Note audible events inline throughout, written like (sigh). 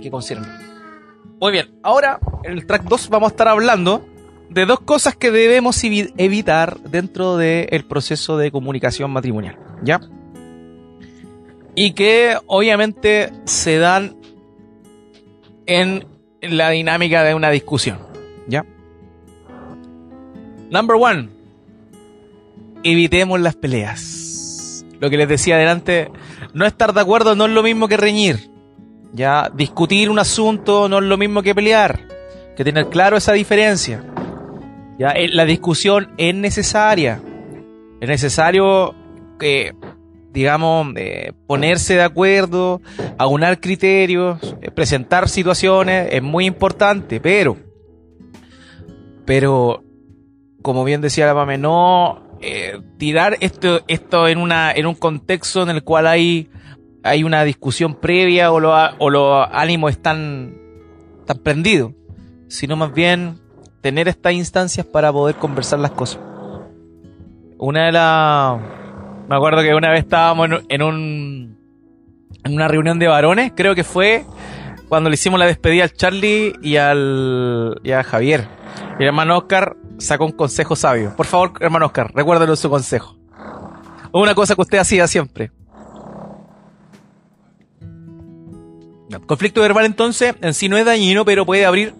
que considerarlo. Muy bien, ahora en el track 2 vamos a estar hablando de dos cosas que debemos evitar dentro del proceso de comunicación matrimonial, ¿ya? Y que obviamente se dan en la dinámica de una discusión, ¿ya? Number one, evitemos las peleas. Lo que les decía adelante, no estar de acuerdo no es lo mismo que reñir. Ya, discutir un asunto no es lo mismo que pelear. Que tener claro esa diferencia. Ya, eh, la discusión es necesaria. Es necesario que, digamos, eh, ponerse de acuerdo, aunar criterios, eh, presentar situaciones, es muy importante, pero, pero, como bien decía la mame, no tirar esto, esto en una, en un contexto en el cual hay hay una discusión previa o, los ánimos están, están prendidos, sino más bien tener estas instancias para poder conversar las cosas. Una de las... Me acuerdo que una vez estábamos en, un, en una reunión de varones, creo que fue cuando le hicimos la despedida al Charlie y al a Javier. Y el hermano Oscar sacó un consejo sabio. Por favor, hermano Oscar, recuérdalo su consejo. Una cosa que usted hacía siempre. Conflicto verbal entonces en sí no es dañino, pero puede abrir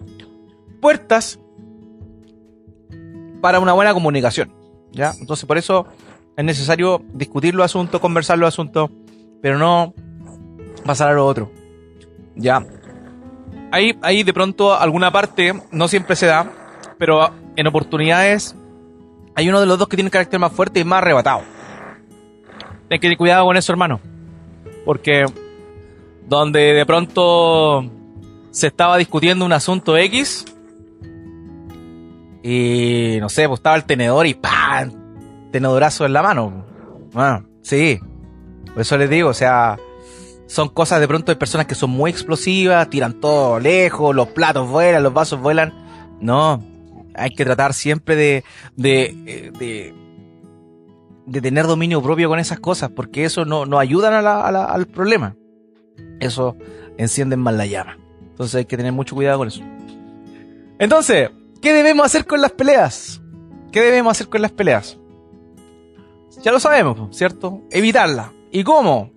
puertas para una buena comunicación. ¿Ya? Entonces por eso es necesario discutir los asuntos, conversar los asuntos, pero no pasar a lo otro. ¿Ya? Hay, hay de pronto alguna parte, no siempre se da, pero en oportunidades hay uno de los dos que tiene carácter más fuerte y más arrebatado. Ten que tener cuidado con eso, hermano. Porque donde de pronto se estaba discutiendo un asunto X y no sé, pues estaba el tenedor y ¡pam! Tenedorazo en la mano. Bueno, sí. Por eso les digo, o sea, son cosas de pronto de personas que son muy explosivas, tiran todo lejos, los platos vuelan, los vasos vuelan. No, hay que tratar siempre de, de, de, tener dominio propio con esas cosas, porque eso no, no ayudan al problema eso enciende más la llama. Entonces hay que tener mucho cuidado con eso. Entonces, ¿qué debemos hacer con las peleas? ¿Qué debemos hacer con las peleas? Ya lo sabemos, ¿cierto? Evitarla. ¿Y cómo?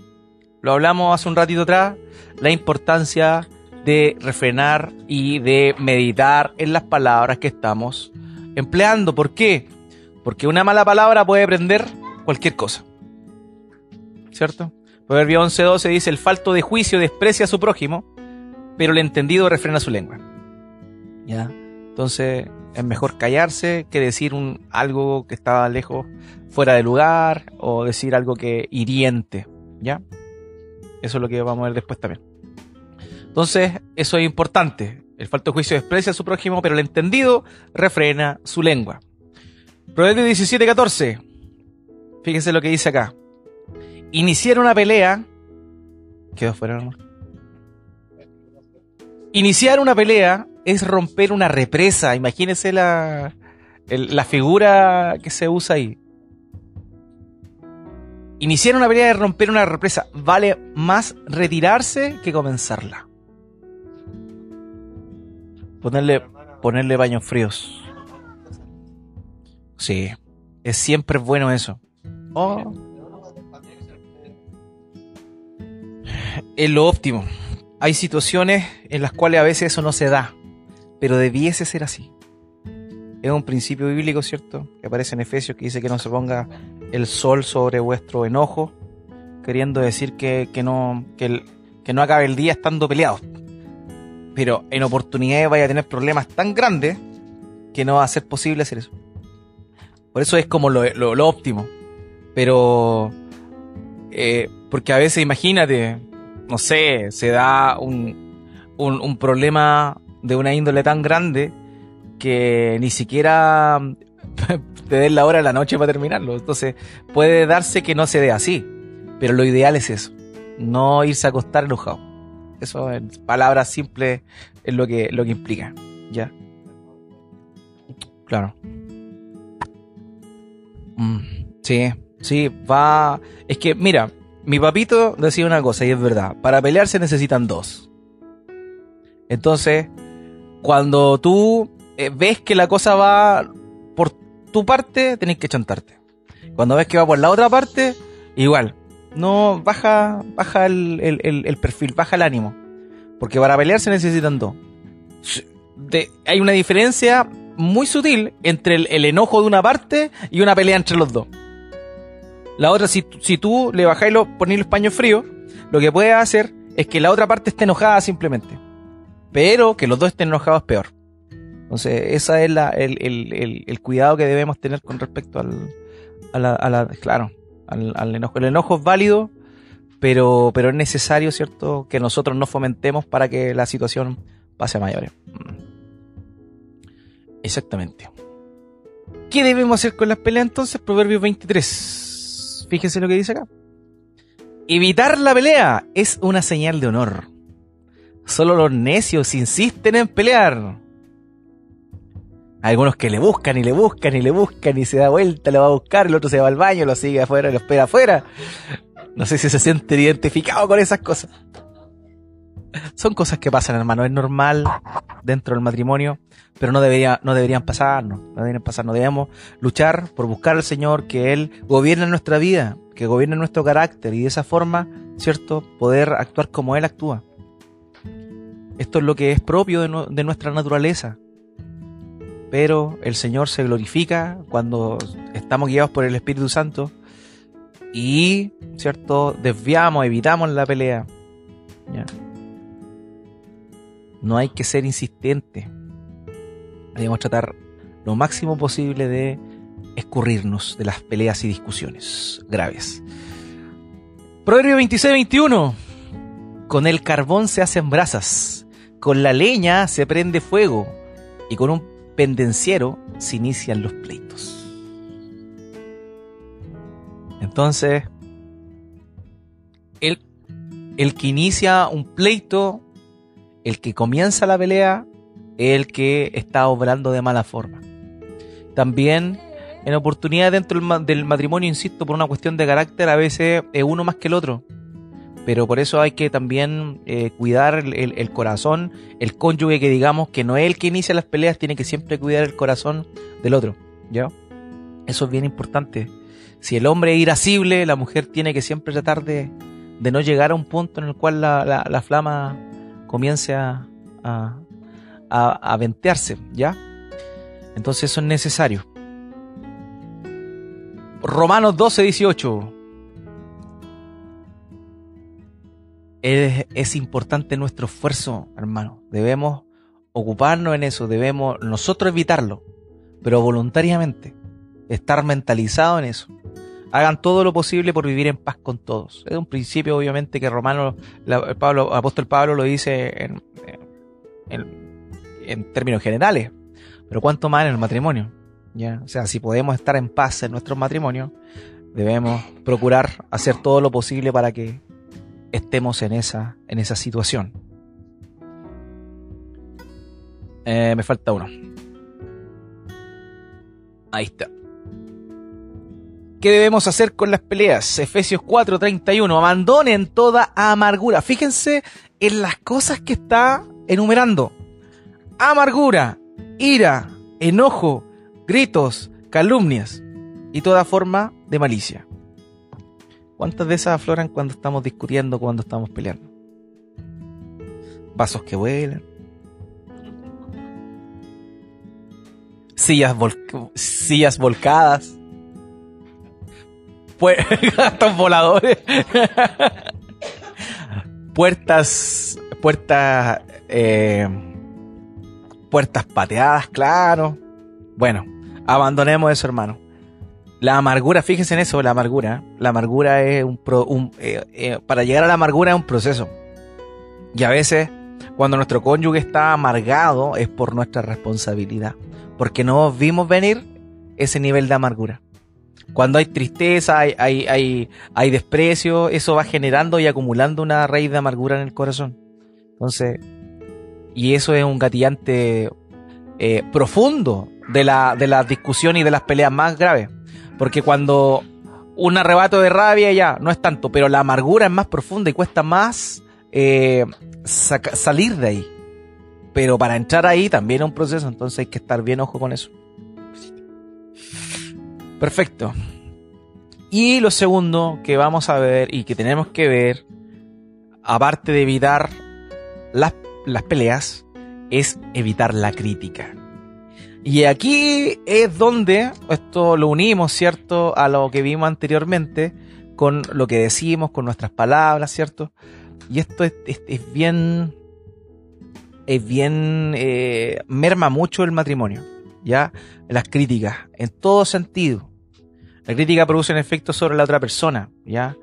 Lo hablamos hace un ratito atrás, la importancia de refrenar y de meditar en las palabras que estamos empleando. ¿Por qué? Porque una mala palabra puede prender cualquier cosa. ¿Cierto? Proverbio 11.12 dice, el falto de juicio desprecia a su prójimo, pero el entendido refrena su lengua. ¿Ya? Entonces es mejor callarse que decir un, algo que estaba lejos, fuera de lugar, o decir algo que hiriente. ¿Ya? Eso es lo que vamos a ver después también. Entonces, eso es importante. El falto de juicio desprecia a su prójimo, pero el entendido refrena su lengua. Proverbio 17.14. Fíjense lo que dice acá iniciar una pelea. Quedó fuera, hermano. Iniciar una pelea es romper una represa. Imagínense la, la figura que se usa ahí. Iniciar una pelea es romper una represa. Vale más retirarse que comenzarla. Ponerle, ponerle baños fríos. Sí, es siempre bueno eso. Oh. Es lo óptimo. Hay situaciones en las cuales a veces eso no se da, pero debiese ser así. Es un principio bíblico, ¿cierto? Que aparece en Efesios que dice que no se ponga el sol sobre vuestro enojo, queriendo decir que, no, que, que no acabe el día estando peleados. Pero en oportunidades vaya a tener problemas tan grandes que no va a ser posible hacer eso. Por eso es como lo, lo, óptimo. Pero, eh, porque a veces imagínate, no sé, se da un, un, problema de una índole tan grande que ni siquiera (laughs) te den la hora de la noche para terminarlo. Entonces, puede darse que no se dé así. Pero lo ideal es eso. No irse a acostar enojado. Eso en palabras simples es lo que, lo que implica. ¿Ya? Claro. Mm, sí, sí, va. Es que, mira, mi papito decía una cosa y es verdad. Para pelear se necesitan dos. Entonces, cuando tú eh, ves que la cosa va por tu parte, tenés que chantarte. Cuando ves que va por la otra parte, igual. No, baja, baja el, el perfil, baja el ánimo. Porque para pelear se necesitan dos. hay una diferencia muy sutil entre el, enojo de una parte y una pelea entre los dos. La otra, si, si tú le bajáis los, ponéis los paños fríos, lo que puede hacer es que la otra parte esté enojada simplemente. Pero que los dos estén enojados es peor. Entonces, ese es la, el, el, el, cuidado que debemos tener con respecto al, claro, al, al, enojo. El enojo es válido, pero, pero es necesario, ¿cierto?, que nosotros nos fomentemos para que la situación pase a mayores. Mm. Exactamente. ¿Qué debemos hacer con las peleas entonces? Proverbios 23. Fíjense lo que dice acá. Evitar la pelea es una señal de honor. Solo los necios insisten en pelear. Algunos que le buscan y le buscan y le buscan y se da vuelta, le va a buscar, el otro se va al baño, lo sigue afuera, lo espera afuera. No sé si se siente identificado con esas cosas. Son cosas que pasan, hermano. Es normal dentro del matrimonio, pero no debería, no deberían pasarnos. No deberían pasar. No debemos luchar por buscar al Señor, que Él gobierne nuestra vida, que gobierne nuestro carácter y de esa forma, ¿cierto? Poder actuar como Él actúa. Esto es lo que es propio de, de nuestra naturaleza. Pero el Señor se glorifica cuando estamos guiados por el Espíritu Santo y, ¿cierto? Desviamos, evitamos la pelea. No hay que ser insistente. Debemos tratar lo máximo posible de escurrirnos de las peleas y discusiones graves. Proverbio 26-21. Con el carbón se hacen brasas, con la leña se prende fuego y con un pendenciero se inician los pleitos. Entonces, el, el que inicia un pleito, el que comienza la pelea, el que está obrando de mala forma. También en oportunidad dentro del matrimonio, insisto, por una cuestión de carácter, a veces es uno más que el otro. Pero por eso hay que también eh, cuidar el, corazón, el cónyuge que digamos que no es el que inicia las peleas, tiene que siempre cuidar el corazón del otro. ¿Ya? Eso es bien importante. Si el hombre es irascible, la mujer tiene que siempre tratar de, no llegar a un punto en el cual la, flama comience a, a, ventearse, ¿ya? Entonces eso es necesario. Romanos 12, 18. Es, es, importante nuestro esfuerzo, hermano. Debemos ocuparnos en eso, debemos nosotros evitarlo, pero voluntariamente, estar mentalizado en eso hagan todo lo posible por vivir en paz con todos. Es un principio, obviamente, que Romano, el apóstol Pablo lo dice en, en, términos generales, pero cuánto más en el matrimonio. O sea, si podemos estar en paz en nuestro matrimonio, debemos procurar hacer todo lo posible para que estemos en esa, en esa situación. Eh, me falta uno. Ahí está. ¿Qué debemos hacer con las peleas? Efesios 4:31. Abandonen toda amargura. Fíjense en las cosas que está enumerando. Amargura, ira, enojo, gritos, calumnias y toda forma de malicia. ¿Cuántas de esas afloran cuando estamos discutiendo, cuando estamos peleando? Vasos que vuelan. Sillas, sillas volcadas (laughs) gatos voladores. puertas, puertas, eh, puertas pateadas, claro. Bueno, abandonemos eso, hermano. La amargura, fíjense en eso, la amargura. La amargura es un, un eh, eh, para llegar a la amargura es un proceso. Y a veces, cuando nuestro cónyuge está amargado, es por nuestra responsabilidad. Porque no vimos venir ese nivel de amargura. Cuando hay tristeza, hay, hay, hay, desprecio, eso va generando y acumulando una raíz de amargura en el corazón. Entonces, y eso es un gatillante eh, profundo de la, de la discusión y de las peleas más graves. Porque cuando un arrebato de rabia ya no es tanto, pero la amargura es más profunda y cuesta más eh, salir de ahí. Pero para entrar ahí también es un proceso, entonces hay que estar bien ojo con eso. Perfecto. Y lo segundo que vamos a ver y que tenemos que ver, aparte de evitar las, las peleas, es evitar la crítica. Y aquí es donde esto lo unimos, ¿cierto? A lo que vimos anteriormente, con lo que decimos, con nuestras palabras, ¿cierto? Y esto es, bien, es bien, eh, merma mucho el matrimonio, ¿ya? Las críticas, en todo sentido. La crítica produce un efecto sobre la otra persona, ¿ya?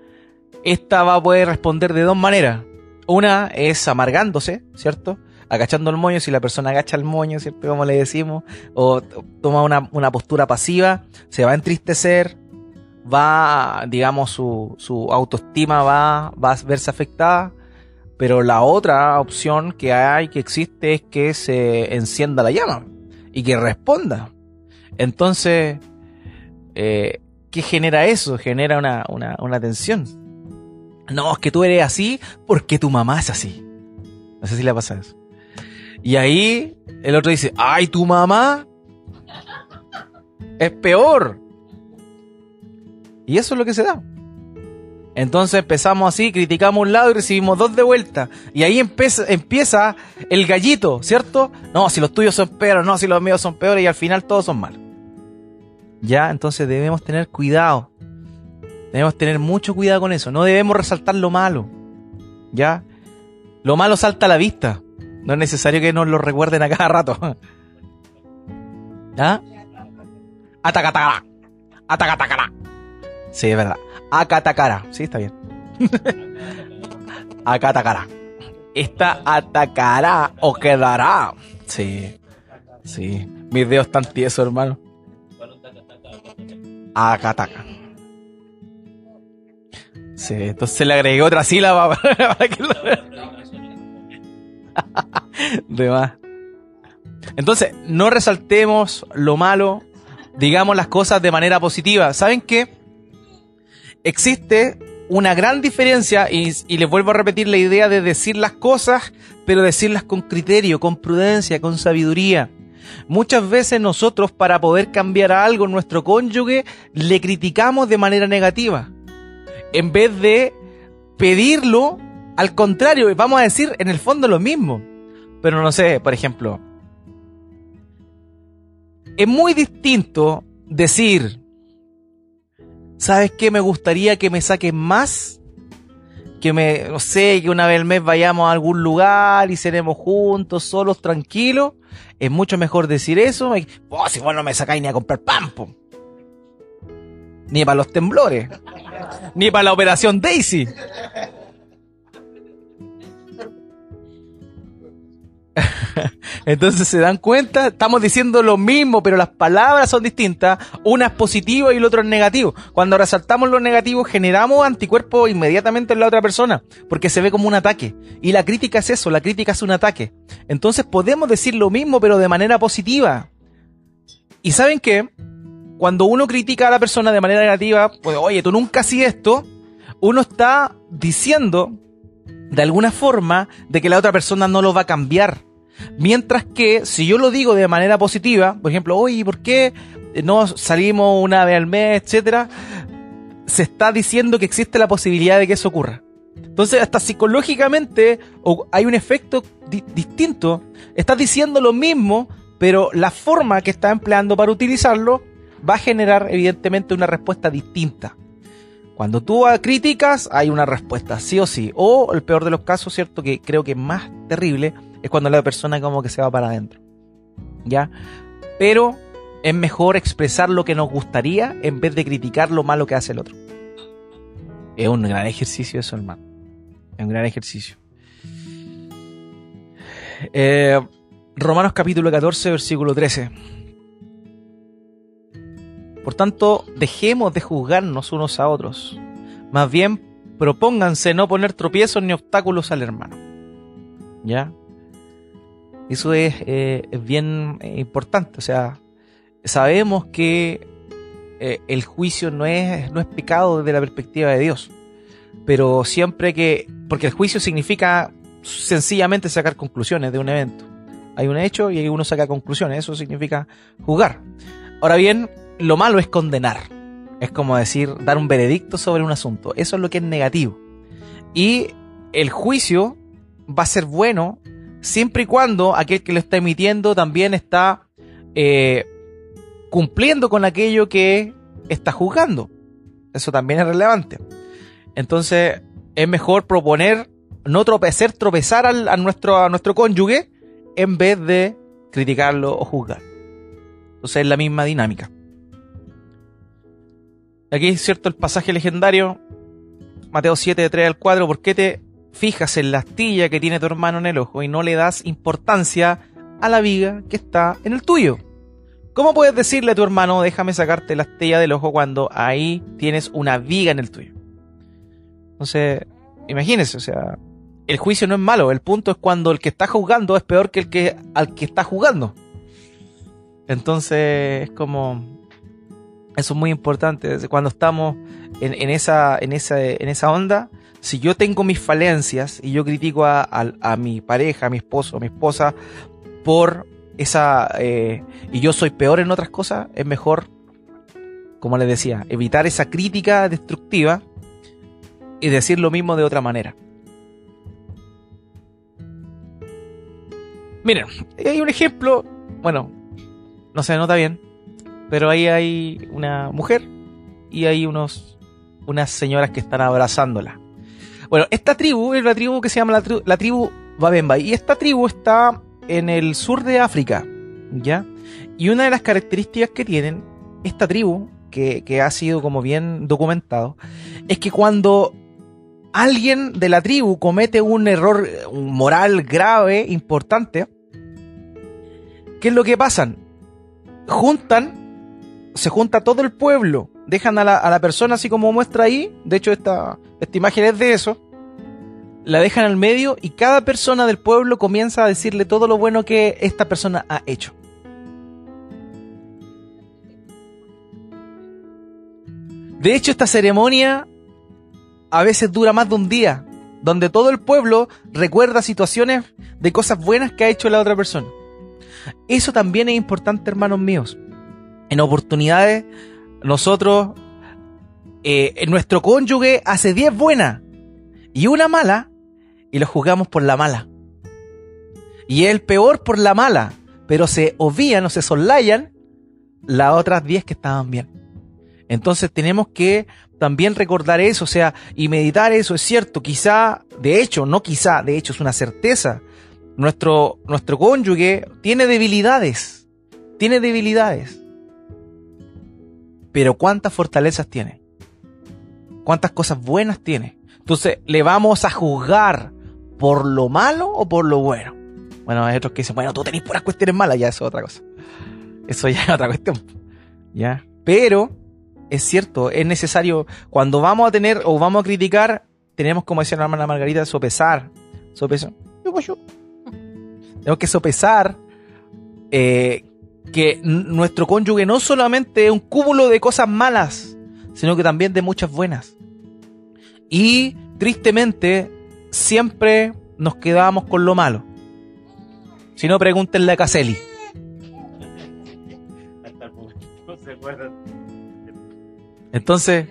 Esta va a poder responder de dos maneras. Una es amargándose, ¿cierto? agachando el moño, si la persona agacha el moño, ¿cierto? Como le decimos, o toma una, postura pasiva, se va a entristecer, va, digamos, su, su autoestima va, va a verse afectada, pero la otra opción que hay, que existe, es que se encienda la llama y que responda. Entonces, eh, ¿qué genera eso? Genera una, una, una tensión. No, es que tú eres así porque tu mamá es así. No sé si le pasa eso. Y ahí el otro dice, ay, tu mamá es peor. Y eso es lo que se da. Entonces empezamos así, criticamos un lado y recibimos dos de vuelta. Y ahí empieza, el gallito, ¿cierto? No, si los tuyos son peores, no, si los míos son peores y al final todos son malos. Ya, entonces debemos tener cuidado. Debemos tener mucho cuidado con eso. No debemos resaltar lo malo. Ya. Lo malo salta a la vista. No es necesario que nos lo recuerden a cada rato. (laughs) ¿Ah? Atacatacara. Atacatacara. Sí, es verdad. Acatacara. Sí, está bien. Acatacara. Esta atacará o quedará. Sí. Sí. Mis dedos están tiesos, hermano. Acataca. Sí, entonces le agregué otra sílaba (laughs) para que lo... (laughs) de más. Entonces, no resaltemos lo malo, digamos las cosas de manera positiva. ¿Saben qué? Existe una gran diferencia, y, les vuelvo a repetir la idea de decir las cosas, pero decirlas con criterio, con prudencia, con sabiduría. Muchas veces nosotros para poder cambiar algo en nuestro cónyuge le criticamos de manera negativa. En vez de pedirlo al contrario, vamos a decir en el fondo lo mismo. Pero no sé, por ejemplo, es muy distinto decir, ¿sabes qué? Me gustaría que me saquen más. Que me, no sé, que una vez al mes vayamos a algún lugar y seremos juntos, solos, tranquilos. Es mucho mejor decir eso. Oh, si vos no me sacáis ni a comprar pampo. Ni para los temblores. ni para la operación Daisy. (laughs) Entonces se dan cuenta, estamos diciendo lo mismo, pero las palabras son distintas. Una es positiva y el otro es negativo. Cuando resaltamos lo negativo, generamos anticuerpos inmediatamente en la otra persona, porque se ve como un ataque. Y la crítica es eso, la crítica es un ataque. Entonces podemos decir lo mismo, pero de manera positiva. Y saben qué? Cuando uno critica a la persona de manera negativa, pues oye, tú nunca hacías esto, uno está diciendo de alguna forma de que la otra persona no lo va a cambiar. Mientras que si yo lo digo de manera positiva, por ejemplo, oye, ¿por qué no salimos una vez al mes, etcétera? Se está diciendo que existe la posibilidad de que eso ocurra. Entonces, hasta psicológicamente hay un efecto distinto. Estás diciendo lo mismo, pero la forma que estás empleando para utilizarlo va a generar evidentemente una respuesta distinta. Cuando tú criticas, hay una respuesta, sí o sí. O el peor de los casos, ¿cierto? Que creo que más terrible, es cuando la persona como que se va para adentro. ¿Ya? Pero es mejor expresar lo que nos gustaría en vez de criticar lo malo que hace el otro. Es un gran ejercicio eso, hermano. Es un gran ejercicio. Eh, Romanos capítulo 14, versículo 13. Por tanto, dejemos de juzgarnos unos a otros. Más bien, propónganse no poner tropiezos ni obstáculos al hermano. ¿Ya? Eso es, eh, bien eh, importante. O sea, sabemos que eh, el juicio no es, no es pecado desde la perspectiva de Dios. Pero siempre que. Porque el juicio significa sencillamente sacar conclusiones de un evento. Hay un hecho y uno saca conclusiones. Eso significa juzgar. Ahora bien, lo malo es condenar. Es como decir, dar un veredicto sobre un asunto. Eso es lo que es negativo. Y el juicio va a ser bueno siempre y cuando aquel que lo está emitiendo también está eh, cumpliendo con aquello que está juzgando. Eso también es relevante. Entonces, es mejor proponer no tropezar, tropezar al, nuestro, a nuestro cónyuge en vez de criticarlo o juzgar. Entonces es la misma dinámica. Aquí es cierto el pasaje legendario, Mateo 7, de 3 al 4, ¿por qué te fijas en la astilla que tiene tu hermano en el ojo y no le das importancia a la viga que está en el tuyo? ¿Cómo puedes decirle a tu hermano, déjame sacarte la astilla del ojo cuando ahí tienes una viga en el tuyo? Entonces, imagínese, o sea, el juicio no es malo, el punto es cuando el que está juzgando es peor que el que al que está jugando. Entonces, es como eso es muy importante. Cuando estamos en, esa, en, esa, en esa onda, si yo tengo mis falencias y yo critico a, a mi pareja, a mi esposo, a mi esposa, por esa eh, y yo soy peor en otras cosas, es mejor, como les decía, evitar esa crítica destructiva y decir lo mismo de otra manera. Miren, hay un ejemplo, bueno, no se nota bien, pero ahí hay una mujer y hay unos unas señoras que están abrazándola. Bueno, esta tribu es la tribu que se llama la, tribu, la tribu Babemba y esta tribu está en el sur de África, ¿ya? Y una de las características que tienen esta tribu, que, que ha sido como bien documentado, es que cuando alguien de la tribu comete un error moral grave, importante, ¿qué es lo que pasan? Juntan, se junta todo el pueblo, dejan a la, persona así como muestra ahí, de hecho esta, esta imagen es de eso, la dejan al medio y cada persona del pueblo comienza a decirle todo lo bueno que esta persona ha hecho. De hecho, esta ceremonia a veces dura más de un día, donde todo el pueblo recuerda situaciones de cosas buenas que ha hecho la otra persona. Eso también es importante, hermanos míos. En oportunidades, nosotros, eh, nuestro cónyuge hace 10 buenas y una mala, y lo juzgamos por la mala. Y el peor por la mala, pero se obvían o se soslayan las otras 10 que estaban bien. Entonces tenemos que también recordar eso, o sea, y meditar eso, es cierto, quizá, de hecho, no quizá, de hecho es una certeza, nuestro, nuestro cónyuge tiene debilidades, tiene debilidades, pero ¿cuántas fortalezas tiene? ¿Cuántas cosas buenas tiene? Entonces, ¿le vamos a juzgar por lo malo o por lo bueno? Bueno, hay otros que dicen, bueno, tú tenés puras cuestiones malas, ya eso es otra cosa. Eso ya (laughs) es otra cuestión. ¿Ya? Pero, es cierto, es necesario, cuando vamos a tener o vamos a criticar, tenemos, como decía la hermana Margarita, sopesar. Sopesar. Tenemos que sopesar eh, que nuestro cónyuge no solamente es un cúmulo de cosas malas, sino que también de muchas buenas. Y tristemente, siempre nos quedamos con lo malo. Si no, pregúntenle a Caselli. Entonces,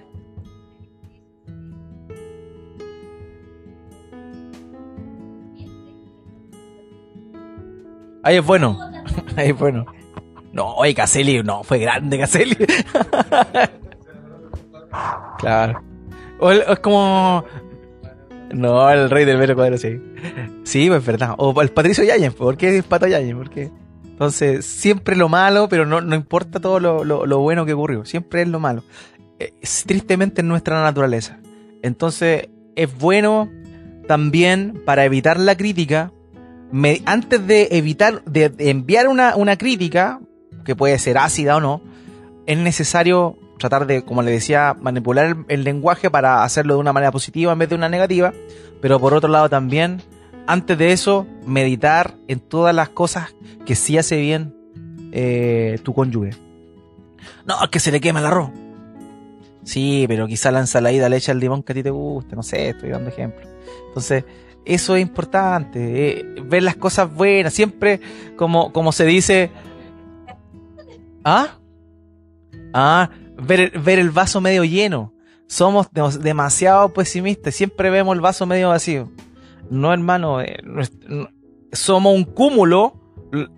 ahí es bueno. (laughs) Ahí es bueno. No, oye, Caselli, no, fue grande Caselli. claro. O es como. No, el rey del metro cuadro, sí. Sí, pues es verdad. O el Patricio Yañez, ¿por qué es Pato Yañez? ¿Por qué? Entonces, siempre lo malo, pero no, no importa todo lo, lo, bueno que ocurrió. Siempre es lo malo. Es, tristemente en nuestra naturaleza. Entonces, es bueno también para evitar la crítica. Me, antes de evitar, de, de enviar una, una crítica, que puede ser ácida o no, es necesario tratar de, como le decía, manipular el, lenguaje para hacerlo de una manera positiva en vez de una negativa, pero por otro lado también, antes de eso, meditar en todas las cosas que sí hace bien eh, tu cónyuge. No, es que se le quema el arroz. Sí, pero quizá la ensaladita le echa el limón que a ti te gusta, no sé, estoy dando ejemplo. Entonces, eso es importante, eh, ver las cosas buenas, siempre como, como se dice, ¿ah? Ah, ver, ver el vaso medio lleno. Somos demasiado pesimistas, siempre vemos el vaso medio vacío. No, hermano, eh, somos un cúmulo,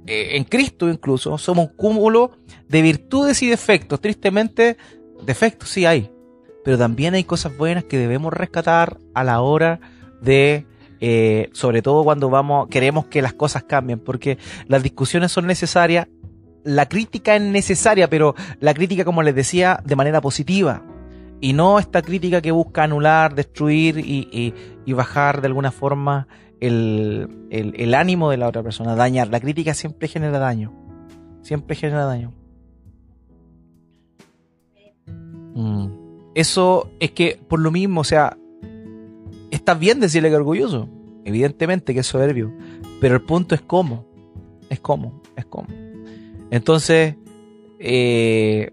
eh, en Cristo incluso, somos un cúmulo de virtudes y defectos. Tristemente, defectos sí hay, pero también hay cosas buenas que debemos rescatar a la hora de eh, sobre todo cuando vamos queremos que las cosas cambien porque las discusiones son necesarias la crítica es necesaria pero la crítica como les decía de manera positiva y no esta crítica que busca anular destruir y, bajar de alguna forma el, ánimo de la otra persona dañar la crítica siempre genera daño siempre genera daño Mm. Eso es que, por lo mismo, o sea, está bien decirle que orgulloso. Evidentemente que es soberbio. Pero el punto es cómo. Es cómo. Es cómo. Entonces, eh,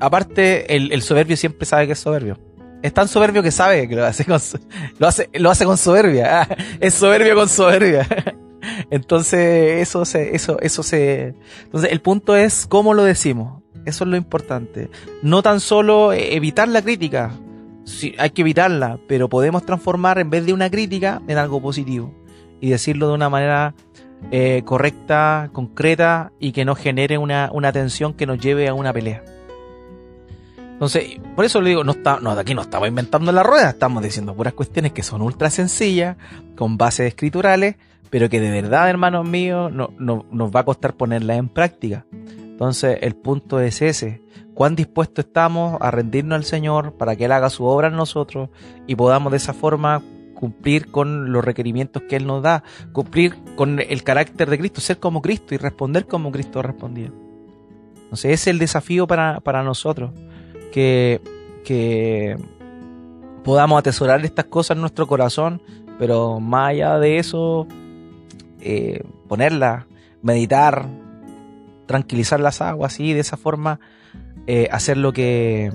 aparte, el, soberbio siempre sabe que es soberbio. Es tan soberbio que sabe que lo hace con, lo hace, lo hace con soberbia. (laughs) es soberbio con soberbia. (laughs) Entonces, eso se, eso, eso se, entonces el punto es cómo lo decimos. Eso es lo importante. No tan solo evitar la crítica, hay que evitarla, pero podemos transformar en vez de una crítica en algo positivo y decirlo de una manera eh, correcta, concreta y que no genere una, una tensión que nos lleve a una pelea. Entonces, por eso le digo, no está, no, aquí no estamos inventando la rueda, estamos diciendo puras cuestiones que son ultra sencillas, con bases escriturales, pero que de verdad, hermanos míos, no, no, nos va a costar ponerlas en práctica. Entonces el punto es ese, cuán dispuestos estamos a rendirnos al Señor para que Él haga su obra en nosotros y podamos de esa forma cumplir con los requerimientos que Él nos da, cumplir con el carácter de Cristo, ser como Cristo y responder como Cristo respondía. Entonces ese es el desafío para, nosotros, que, que podamos atesorar estas cosas en nuestro corazón, pero más allá de eso, eh, ponerlas, meditar, tranquilizar las aguas y de esa forma eh, hacer lo que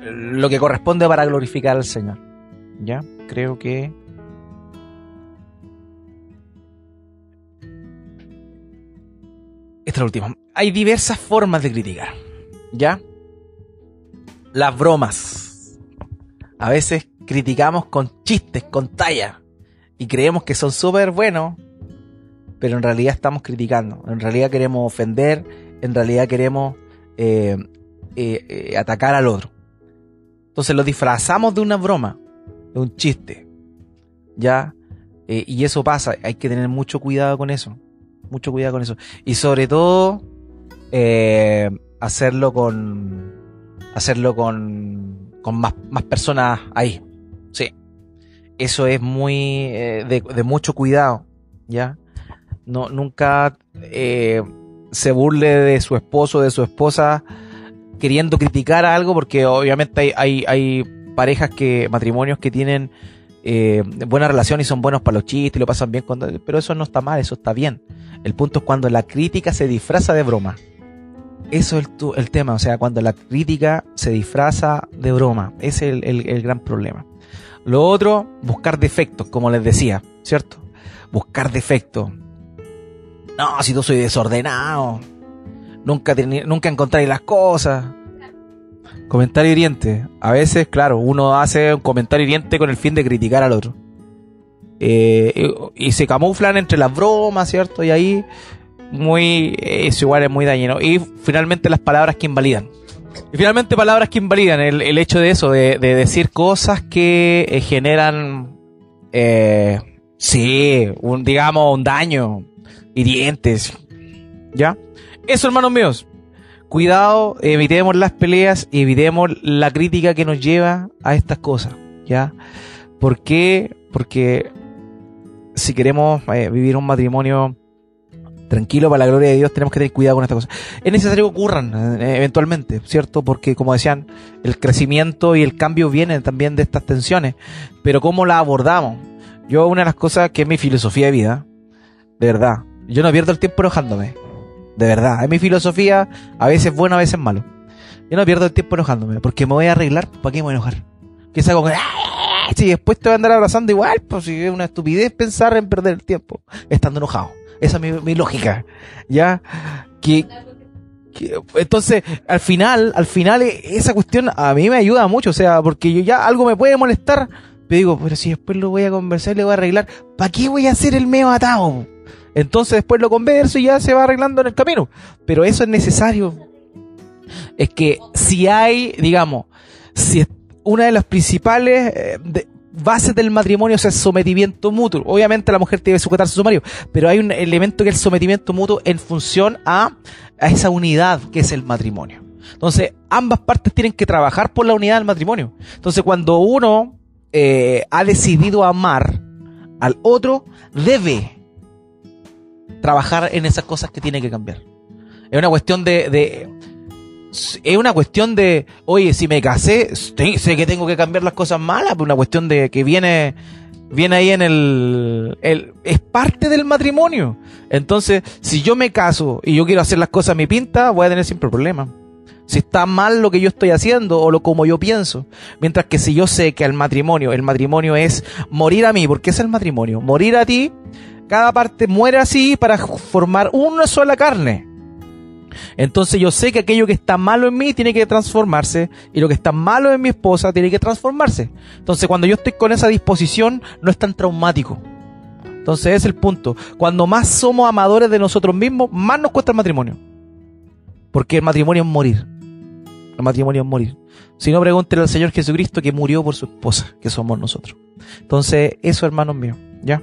lo que corresponde para glorificar al Señor. ¿Ya? Creo que esta es la última. Hay diversas formas de criticar. ¿Ya? Las bromas. A veces criticamos con chistes, con talla. Y creemos que son súper buenos pero en realidad estamos criticando, en realidad queremos ofender, en realidad queremos eh, eh, eh, atacar al otro. Entonces lo disfrazamos de una broma, de un chiste, ¿ya? y eso pasa, hay que tener mucho cuidado con eso, mucho cuidado con eso. Y sobre todo, hacerlo con, hacerlo con, con más, más personas ahí, sí. Eso es muy, de, de mucho cuidado, ¿ya? no, nunca eh, se burle de su esposo, de su esposa, queriendo criticar algo, porque obviamente hay, hay, parejas que, matrimonios que tienen eh, buena relación y son buenos para los chistes y lo pasan bien, cuando, pero eso no está mal, eso está bien. El punto es cuando la crítica se disfraza de broma. Eso es el, el tema, o sea, cuando la crítica se disfraza de broma. Ese es el, el gran problema. Lo otro, buscar defectos, como les decía, ¿cierto? Buscar defectos. No, si tú soy desordenado. Nunca, nunca encontráis las cosas. Comentario hiriente. A veces, claro, uno hace un comentario hiriente con el fin de criticar al otro. Eh, y, se camuflan entre las bromas, ¿cierto? Y ahí muy eso igual es muy dañino. Y finalmente las palabras que invalidan. Y finalmente palabras que invalidan el, hecho de eso, de, decir cosas que eh, generan, eh, sí, un, digamos, un daño, hirientes. ¿Ya? Eso, hermanos míos. Cuidado, evitemos las peleas y evitemos la crítica que nos lleva a estas cosas. ¿Ya? ¿Por qué? Porque si queremos eh, vivir un matrimonio tranquilo para la gloria de Dios, tenemos que tener cuidado con estas cosas. Es necesario que ocurran eh, eventualmente, ¿cierto? Porque, como decían, el crecimiento y el cambio vienen también de estas tensiones. Pero ¿cómo la abordamos? Yo, una de las cosas que es mi filosofía de vida, de verdad, yo no pierdo el tiempo enojándome. De verdad. Es mi filosofía, a veces bueno, a veces malo. Yo no pierdo el tiempo enojándome, porque me voy a arreglar, ¿para qué me voy a enojar? Que saco con... Si después te voy a andar abrazando igual, pues si es una estupidez pensar en perder el tiempo, estando enojado. Esa es mi, lógica. ¿Ya? Que, entonces, al final, al final, esa cuestión a mí me ayuda mucho, o sea, porque yo ya algo me puede molestar, pero digo, pero si después lo voy a conversar y le voy a arreglar, ¿para qué voy a hacer el medio atado? Entonces después lo converso y ya se va arreglando en el camino. Pero eso es necesario. Es que si hay, digamos, si una de las principales eh, bases del matrimonio es el sometimiento mutuo. Obviamente la mujer debe sujetarse a su marido, pero hay un elemento que es el sometimiento mutuo en función a, a esa unidad que es el matrimonio. Entonces, ambas partes tienen que trabajar por la unidad del matrimonio. Entonces, cuando uno eh, ha decidido amar al otro, debe trabajar en esas cosas que tiene que cambiar. Es una cuestión de, es una cuestión de, oye, si me casé, sé que tengo que cambiar las cosas malas, pero una cuestión de que viene, viene ahí en el, el, es parte del matrimonio. Entonces, si yo me caso y yo quiero hacer las cosas a mi pinta, voy a tener siempre problemas. Si está mal lo que yo estoy haciendo o lo como yo pienso. Mientras que si yo sé que el matrimonio, el matrimonio es morir a mí, porque es el matrimonio, morir a ti, cada parte muere así para formar una sola carne. Entonces yo sé que aquello que está malo en mí tiene que transformarse y lo que está malo en mi esposa tiene que transformarse. Entonces cuando yo estoy con esa disposición no es tan traumático. Entonces ese es el punto. Cuando más somos amadores de nosotros mismos, más nos cuesta el matrimonio. Porque el matrimonio es morir. El matrimonio es morir. Si no, pregúntele al Señor Jesucristo que murió por su esposa, que somos nosotros. Entonces, eso, hermanos míos, ¿ya?